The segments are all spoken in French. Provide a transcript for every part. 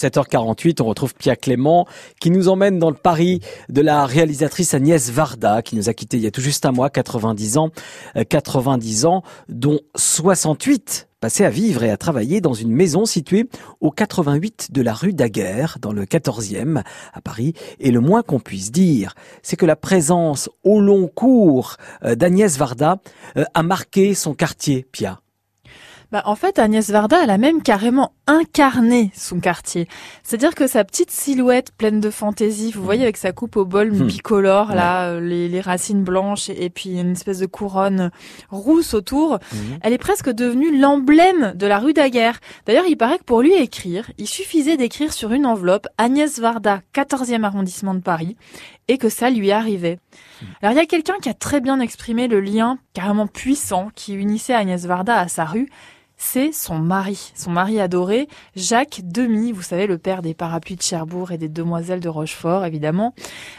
7h48, on retrouve Pia Clément qui nous emmène dans le Paris de la réalisatrice Agnès Varda qui nous a quittés il y a tout juste un mois, 90 ans, 90 euh, ans, dont 68 passés à vivre et à travailler dans une maison située au 88 de la rue Daguerre, dans le 14e à Paris. Et le moins qu'on puisse dire, c'est que la présence au long cours euh, d'Agnès Varda euh, a marqué son quartier, Pia. Bah, en fait, Agnès Varda, elle a même carrément incarné son quartier. C'est-à-dire que sa petite silhouette pleine de fantaisie, vous voyez avec sa coupe au bol hmm. bicolore, là, euh, les, racines blanches et, puis une espèce de couronne rousse autour, hmm. elle est presque devenue l'emblème de la rue Daguerre. D'ailleurs, il paraît que pour lui écrire, il suffisait d'écrire sur une enveloppe Agnès Varda, 14e arrondissement de Paris, et que ça lui arrivait. Alors il y a quelqu'un qui a très bien exprimé le lien carrément puissant qui unissait Agnès Varda à sa rue, c'est son mari, son mari adoré, Jacques Demy, vous savez, le père des parapluies de Cherbourg et des demoiselles de Rochefort, évidemment.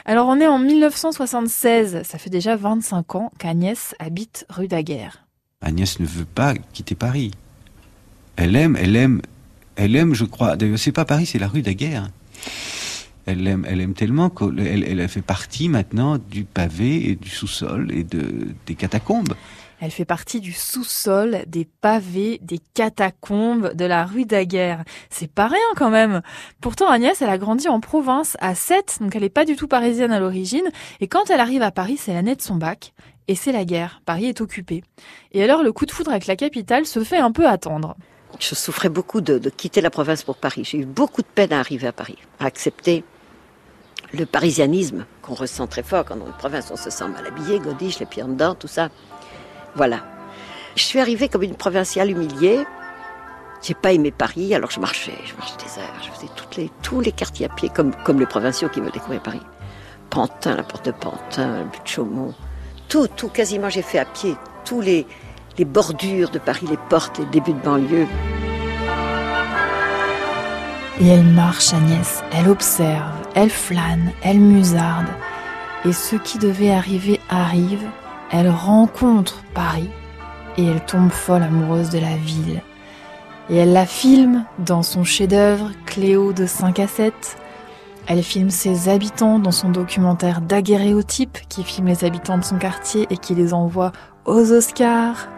Alors on est en 1976, ça fait déjà 25 ans qu'Agnès habite rue Daguerre. Agnès ne veut pas quitter Paris. Elle aime, elle aime, elle aime, je crois. D'ailleurs, c'est pas Paris, c'est la rue Daguerre. Elle aime, elle aime tellement qu'elle elle fait partie maintenant du pavé et du sous-sol et de, des catacombes. Elle fait partie du sous-sol, des pavés, des catacombes de la rue Daguerre. C'est pas rien quand même. Pourtant, Agnès, elle a grandi en province, à Sète, donc elle est pas du tout parisienne à l'origine. Et quand elle arrive à Paris, c'est l'année de son bac. Et c'est la guerre. Paris est occupé. Et alors, le coup de foudre avec la capitale se fait un peu attendre. Je souffrais beaucoup de, quitter la province pour Paris. J'ai eu beaucoup de peine à arriver à Paris, à accepter le parisianisme qu'on ressent très fort quand dans une province on se sent mal habillé, godiche, les pieds en dedans, tout ça. Voilà. Je suis arrivée comme une provinciale humiliée. J'ai pas aimé Paris, alors je marchais, je marchais des heures, je faisais les, tous les quartiers à pied, comme, comme les provinciaux qui veulent découvrir Paris. Pantin, la porte de Pantin, le but de Chaumont. Tout, tout, quasiment j'ai fait à pied. Tous les, les bordures de Paris, les portes, les débuts de banlieue. Et elle marche, Agnès, elle observe, elle flâne, elle musarde. Et ce qui devait arriver arrive, elle rencontre Paris et elle tombe folle amoureuse de la ville. Et elle la filme dans son chef-d'œuvre Cléo de 5 à 7. Elle filme ses habitants dans son documentaire Daguerréotype qui filme les habitants de son quartier et qui les envoie aux Oscars.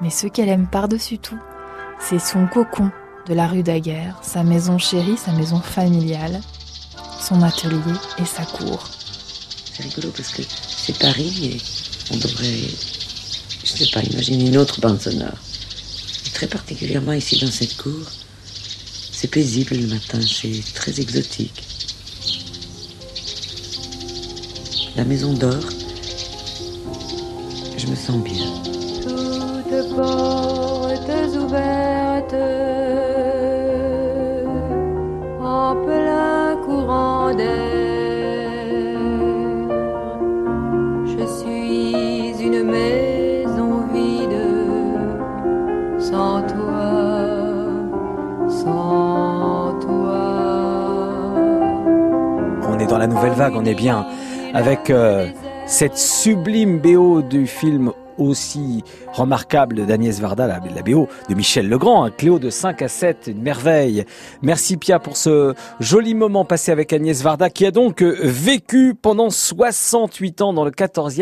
Mais ce qu'elle aime par-dessus tout, c'est son cocon de la rue Daguerre, sa maison chérie, sa maison familiale, son atelier et sa cour. C'est rigolo parce que c'est Paris et on devrait, je sais pas, imaginer une autre bande sonore. Et très particulièrement ici dans cette cour, c'est paisible le matin, c'est très exotique. La maison dort, je me sens bien. Toutes portes ouvertes en plein courant d'air. Dans la nouvelle vague, on est bien avec euh, cette sublime BO du film aussi remarquable d'Agnès Varda, la, BO de Michel Legrand, un Cléo de 5 à 7, une merveille. Merci Pia pour ce joli moment passé avec Agnès Varda qui a donc vécu pendant 68 ans dans le 14e.